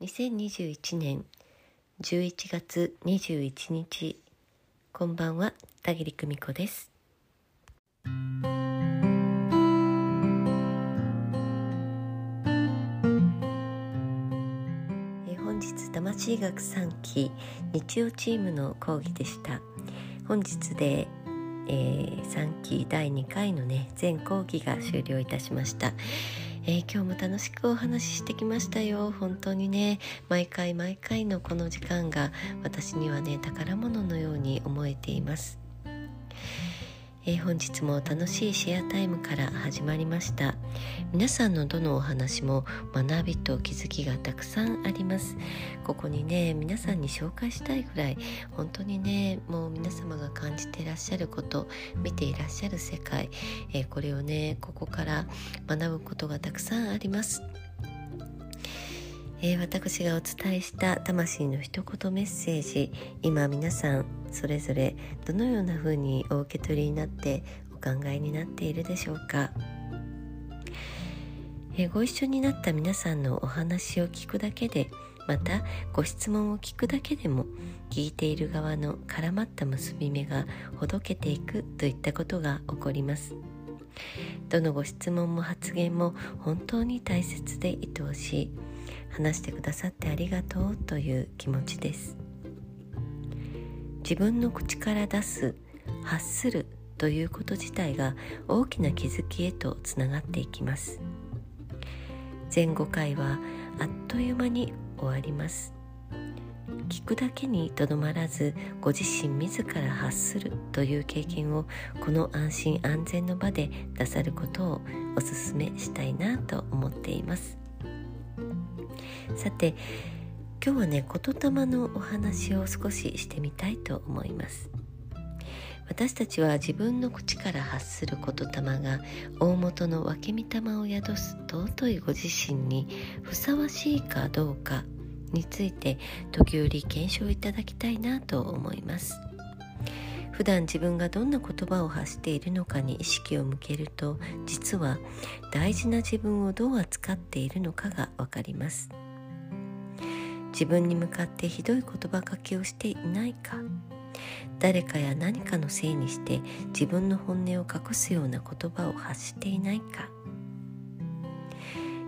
2021年11月21日こんばんは田切久美子です。え本日魂学3期日曜チームの講義でした。本日で、えー、3期第2回のね全講義が終了いたしました。えー、今日も楽しくお話ししてきましたよ。本当にね。毎回毎回のこの時間が私にはね宝物のように思えています。えー、本日も楽しいシェアタイムから始まりました。皆さんのどのお話も学びと気づきがたくさんあります。ここにね皆さんに紹介したいぐらい本当にねもう皆様が感じていらっしゃること見ていらっしゃる世界、えー、これをねここから学ぶことがたくさんあります。えー、私がお伝えした魂の一言メッセージ。今皆さんそれぞれどのような風にお受け取りになってお考えになっているでしょうか、えー、ご一緒になった皆さんのお話を聞くだけでまたご質問を聞くだけでも聞いている側の絡まった結び目がほどけていくといったことが起こります。どのご質問も発言も本当に大切で愛おしい。話してくださってありがとうという気持ちです。自分の口から出す発するということ自体が大きな気づきへとつながっていきます。前5回はあっという間に終わります。聞くだけにとどまらずご自身自ら発するという経験をこの安心安全の場でなさることをお勧めしたいなと思っています。さて今日はね言霊のお話を少ししてみたいと思います。私たちは自分の口から発する言霊が大元の分け御霊を宿す尊いご自身にふさわしいかどうかについて時折検証いただきたいなと思います。普段自分がどんな言葉を発しているのかに意識を向けると実は大事な自分をどう扱っているのかがわかります。自分に向かってひどい言葉かけをしていないか。誰かや何かのせいにして自分の本音を隠すような言葉を発していないか。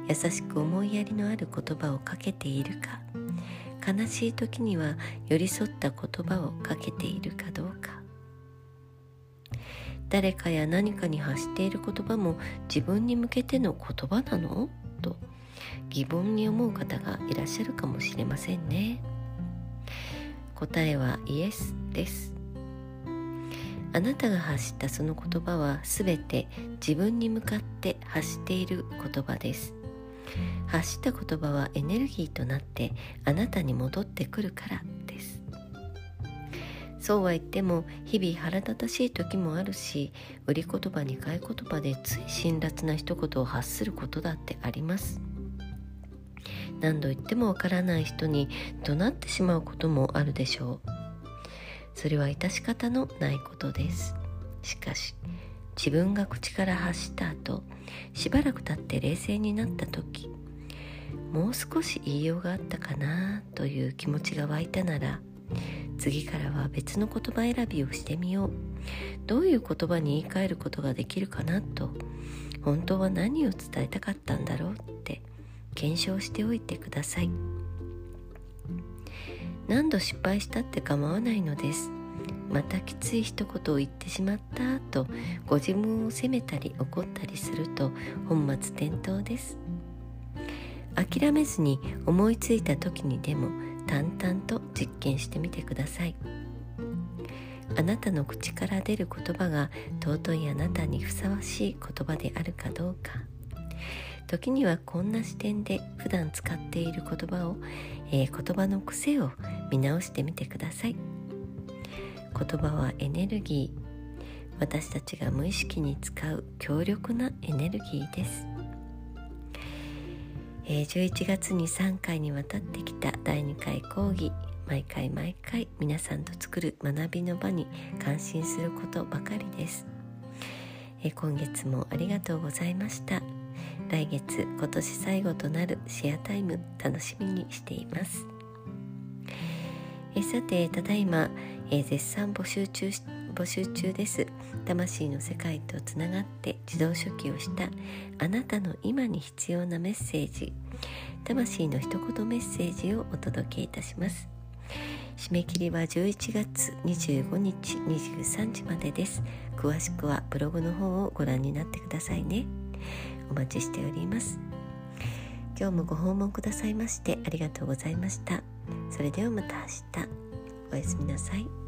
優しく思いやりのある言葉をかけているか。悲しい時には寄り添った言葉をかけているかどうか。誰かや何かに発している言葉も自分に向けての言葉なの？と疑問に思う方がいらっしゃるかもしれませんね。答えはイエスです。あなたが発したその言葉はすべて自分に向かって発している言葉です。発した言葉はエネルギーとなってあなたに戻ってくるからです。そうは言っても日々腹立たしい時もあるし売り言葉に買い言葉でつい辛辣な一言を発することだってあります。何度言ってもわからない人に怒鳴ってしまうこともあるでしょう。それは致し方のないことです。しかし自分が口から発した後しばらく経って冷静になった時もう少し言いようがあったかなという気持ちが湧いたなら次からは別の言葉選びをしてみよう。どういう言葉に言い換えることができるかなと本当は何を伝えたかったんだろうって検証しておいてください。何度失敗したって構わないのです。またきつい一言を言ってしまったとご自分を責めたり怒ったりすると本末転倒です。諦めずに思いついた時にでも淡々と実験してみてください。あなたの口から出る言葉が尊いあなたにふさわしい言葉であるかどうか。時にはこんな視点で普段使っている言葉を、えー、言葉の癖を見直してみてください。言葉はエネルギー。私たちが無意識に使う強力なエネルギーです、えー、11月に3回にわたってきた第2回講義。毎回毎回皆さんと作る学びの場に感心することばかりです、え、今月もありがとうございました。来月今年最後となるシェアタイム楽しみにしています。えさてただいまえ絶賛募集中募集中です。魂の世界とつながって自動書記をしたあなたの今に必要なメッセージ。魂の一言メッセージをお届けいたします。締め切りは11月25日23時までです。詳しくはブログの方をご覧になってくださいね。お待ちしております。今日もご訪問くださいましてありがとうございました。それではまた明日。おやすみなさい。